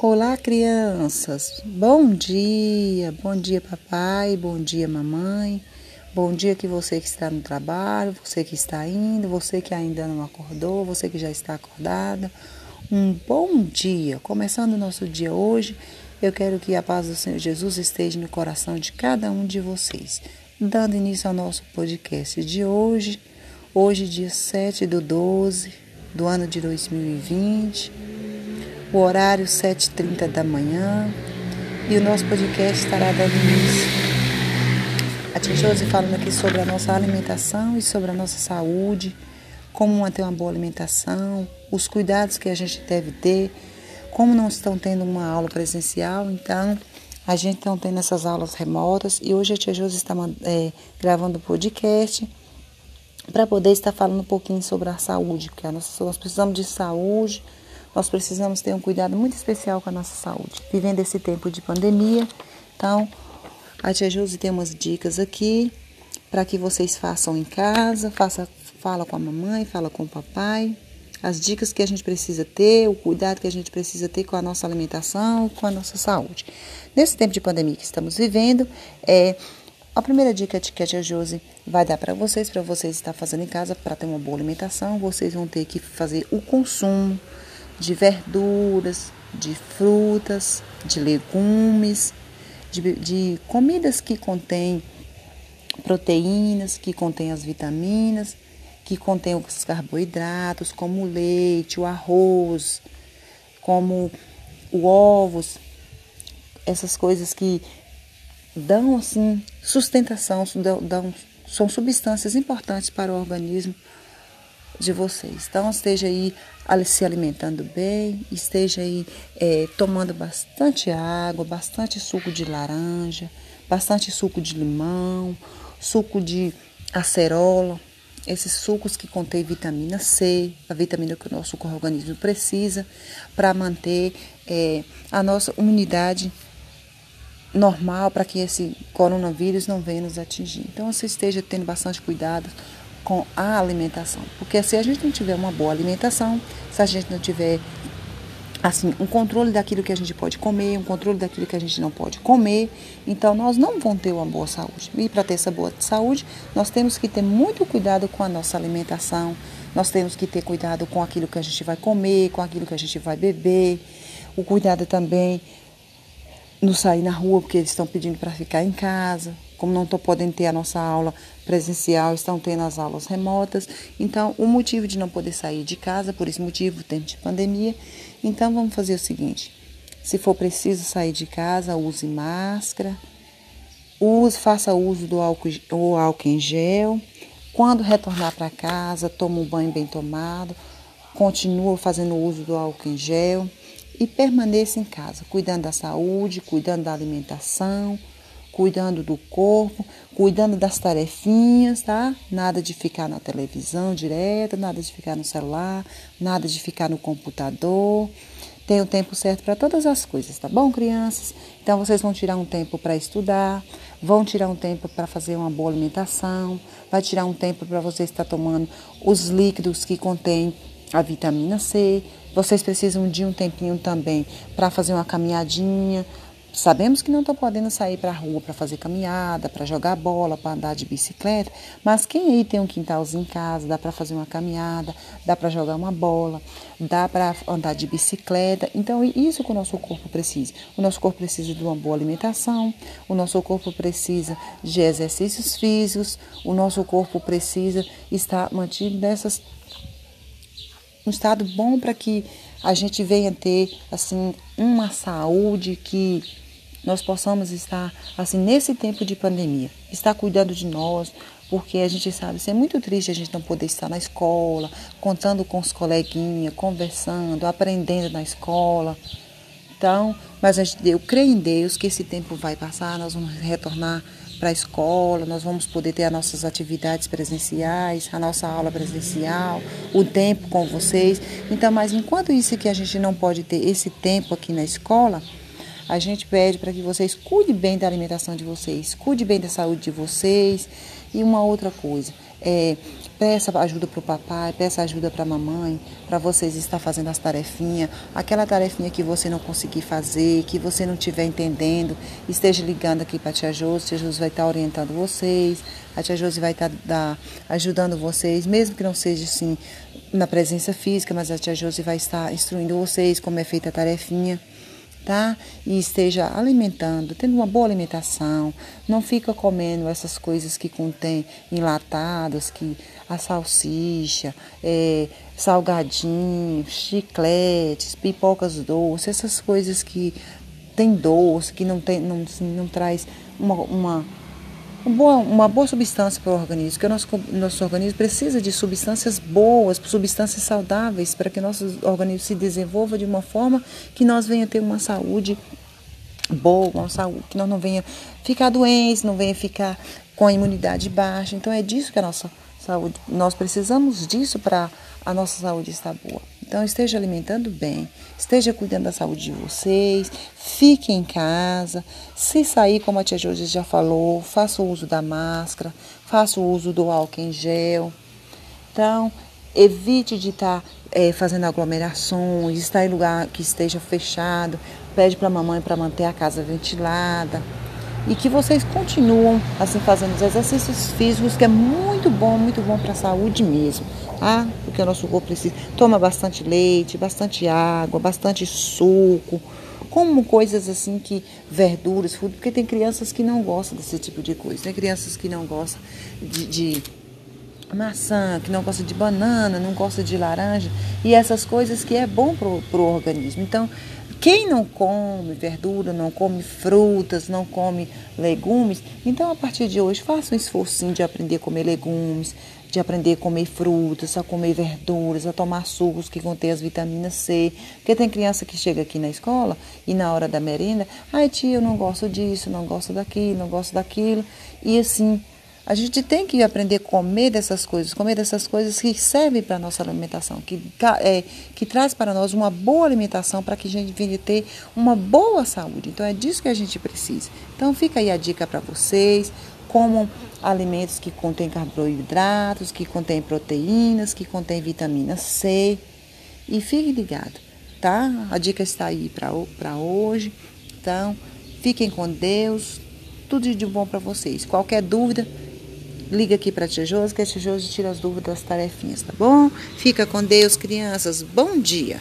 Olá, crianças. Bom dia. Bom dia, papai. Bom dia, mamãe. Bom dia que você que está no trabalho, você que está indo, você que ainda não acordou, você que já está acordada. Um bom dia. Começando o nosso dia hoje, eu quero que a paz do Senhor Jesus esteja no coração de cada um de vocês. Dando início ao nosso podcast de hoje, hoje dia 7 do 12 do ano de 2020 o horário 7h30 da manhã e o nosso podcast estará dando início. A tia Josi falando aqui sobre a nossa alimentação e sobre a nossa saúde, como manter uma boa alimentação, os cuidados que a gente deve ter, como não estão tendo uma aula presencial, então a gente está tendo essas aulas remotas e hoje a tia Josi está é, gravando o podcast para poder estar falando um pouquinho sobre a saúde, porque nós, precisamos de saúde, nós precisamos ter um cuidado muito especial com a nossa saúde. Vivendo esse tempo de pandemia, então a Tia Josi tem umas dicas aqui para que vocês façam em casa, faça, fala com a mamãe, fala com o papai, as dicas que a gente precisa ter, o cuidado que a gente precisa ter com a nossa alimentação, com a nossa saúde. Nesse tempo de pandemia que estamos vivendo, é a primeira dica que a tia Josi vai dar para vocês, para vocês estar fazendo em casa, para ter uma boa alimentação, vocês vão ter que fazer o consumo de verduras, de frutas, de legumes, de, de comidas que contêm proteínas, que contêm as vitaminas, que contêm os carboidratos, como o leite, o arroz, como o ovos, essas coisas que dão assim sustentação, dão, dão, são substâncias importantes para o organismo de vocês. Então, esteja aí se alimentando bem, esteja aí é, tomando bastante água, bastante suco de laranja, bastante suco de limão, suco de acerola, esses sucos que contêm vitamina C, a vitamina que o nosso organismo precisa para manter é, a nossa imunidade normal para que esse coronavírus não venha nos atingir. Então, você esteja tendo bastante cuidado com a alimentação. Porque se a gente não tiver uma boa alimentação, se a gente não tiver assim, um controle daquilo que a gente pode comer, um controle daquilo que a gente não pode comer, então nós não vamos ter uma boa saúde. E para ter essa boa saúde, nós temos que ter muito cuidado com a nossa alimentação, nós temos que ter cuidado com aquilo que a gente vai comer, com aquilo que a gente vai beber, o cuidado também no sair na rua, porque eles estão pedindo para ficar em casa, como não estou podendo ter a nossa aula presencial, estão tendo as aulas remotas. Então, o motivo de não poder sair de casa, por esse motivo, tempo de pandemia. Então, vamos fazer o seguinte: se for preciso sair de casa, use máscara, use, faça uso do álcool, o álcool em gel. Quando retornar para casa, toma um banho bem tomado, continua fazendo uso do álcool em gel e permaneça em casa, cuidando da saúde, cuidando da alimentação cuidando do corpo, cuidando das tarefinhas, tá? Nada de ficar na televisão direto, nada de ficar no celular, nada de ficar no computador. Tem o tempo certo para todas as coisas, tá bom, crianças? Então vocês vão tirar um tempo para estudar, vão tirar um tempo para fazer uma boa alimentação, vai tirar um tempo para você estar tomando os líquidos que contêm a vitamina C. Vocês precisam de um tempinho também para fazer uma caminhadinha, Sabemos que não estão podendo sair para a rua para fazer caminhada, para jogar bola, para andar de bicicleta, mas quem aí tem um quintalzinho em casa, dá para fazer uma caminhada, dá para jogar uma bola, dá para andar de bicicleta. Então, isso que o nosso corpo precisa. O nosso corpo precisa de uma boa alimentação, o nosso corpo precisa de exercícios físicos, o nosso corpo precisa estar mantido nessas um estado bom para que a gente venha ter assim uma saúde que nós possamos estar assim nesse tempo de pandemia, estar cuidando de nós, porque a gente sabe, isso é muito triste a gente não poder estar na escola, contando com os coleguinhas, conversando, aprendendo na escola. Então, mas a gente, eu creio em Deus que esse tempo vai passar, nós vamos retornar para a escola, nós vamos poder ter as nossas atividades presenciais, a nossa aula presencial, o tempo com vocês. Então, mas enquanto isso que a gente não pode ter esse tempo aqui na escola, a gente pede para que vocês cuidem bem da alimentação de vocês, cuide bem da saúde de vocês. E uma outra coisa, é, Peça ajuda para o papai, peça ajuda para a mamãe, para vocês estar fazendo as tarefinhas. Aquela tarefinha que você não conseguir fazer, que você não estiver entendendo, esteja ligando aqui para a tia Josi. A tia Josi vai estar orientando vocês, a tia Josi vai estar da, ajudando vocês, mesmo que não seja assim na presença física, mas a tia Josi vai estar instruindo vocês como é feita a tarefinha tá? E esteja alimentando, tendo uma boa alimentação. Não fica comendo essas coisas que contém enlatadas, que a salsicha, é, salgadinhos, chicletes, pipocas doces, essas coisas que tem doce, que não, tem, não, não traz uma, uma uma boa, substância para o organismo, porque o nosso, nosso organismo precisa de substâncias boas, substâncias saudáveis, para que nosso organismo se desenvolva de uma forma que nós venha ter uma saúde boa, uma saúde, que nós não venha ficar doentes, não venha ficar com a imunidade baixa. Então é disso que a nossa saúde, nós precisamos disso para a nossa saúde estar boa. Então esteja alimentando bem, esteja cuidando da saúde de vocês, fique em casa. Se sair, como a tia Jorge já falou, faça o uso da máscara, faça o uso do álcool em gel. Então, evite de estar é, fazendo aglomerações, estar em lugar que esteja fechado. Pede para a mamãe para manter a casa ventilada e que vocês continuam assim fazendo os exercícios físicos, que é muito bom, muito bom para a saúde mesmo, tá? Porque o nosso corpo precisa. Toma bastante leite, bastante água, bastante suco, como coisas assim que verduras, frutas, porque tem crianças que não gostam desse tipo de coisa, tem crianças que não gostam de, de maçã, que não gosta de banana, não gosta de laranja, e essas coisas que é bom para o organismo. Então, quem não come verdura, não come frutas, não come legumes, então a partir de hoje faça um esforço de aprender a comer legumes, de aprender a comer frutas, a comer verduras, a tomar sucos que contêm as vitaminas C. Porque tem criança que chega aqui na escola e na hora da merenda, ai tia, eu não gosto disso, não gosto daquilo, não gosto daquilo. E assim, a gente tem que aprender a comer dessas coisas, comer dessas coisas que servem para a nossa alimentação, que, é, que traz para nós uma boa alimentação para que a gente venha ter uma boa saúde. Então é disso que a gente precisa. Então fica aí a dica para vocês, comam alimentos que contêm carboidratos, que contêm proteínas, que contêm vitamina C. E fique ligado, tá? A dica está aí para hoje. Então, fiquem com Deus. Tudo de bom para vocês. Qualquer dúvida, liga aqui para Josi, que a Tia Josi tira as dúvidas das tarefinhas, tá bom? Fica com Deus, crianças. Bom dia!